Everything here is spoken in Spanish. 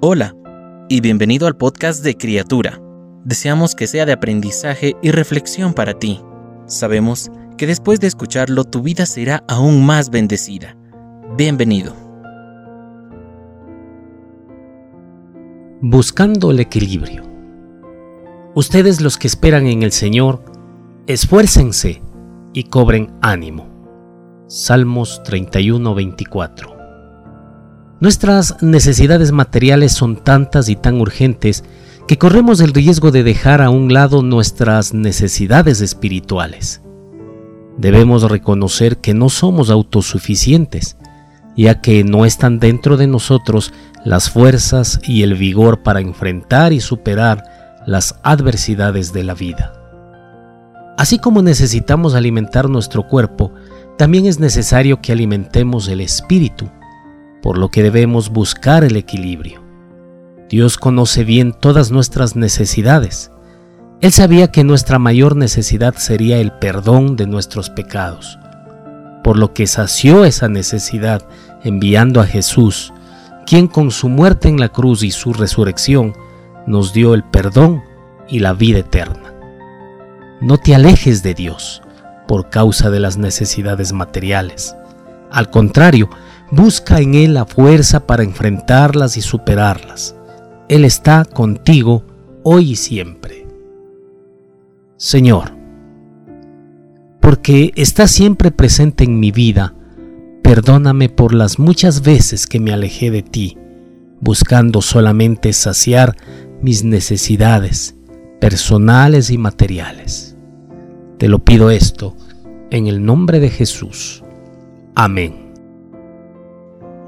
Hola y bienvenido al podcast de Criatura. Deseamos que sea de aprendizaje y reflexión para ti. Sabemos que después de escucharlo tu vida será aún más bendecida. Bienvenido. Buscando el equilibrio. Ustedes los que esperan en el Señor, esfuércense y cobren ánimo. Salmos 31-24 Nuestras necesidades materiales son tantas y tan urgentes que corremos el riesgo de dejar a un lado nuestras necesidades espirituales. Debemos reconocer que no somos autosuficientes, ya que no están dentro de nosotros las fuerzas y el vigor para enfrentar y superar las adversidades de la vida. Así como necesitamos alimentar nuestro cuerpo, también es necesario que alimentemos el espíritu por lo que debemos buscar el equilibrio. Dios conoce bien todas nuestras necesidades. Él sabía que nuestra mayor necesidad sería el perdón de nuestros pecados, por lo que sació esa necesidad enviando a Jesús, quien con su muerte en la cruz y su resurrección nos dio el perdón y la vida eterna. No te alejes de Dios por causa de las necesidades materiales. Al contrario, Busca en Él la fuerza para enfrentarlas y superarlas. Él está contigo hoy y siempre. Señor, porque está siempre presente en mi vida, perdóname por las muchas veces que me alejé de ti, buscando solamente saciar mis necesidades personales y materiales. Te lo pido esto en el nombre de Jesús. Amén.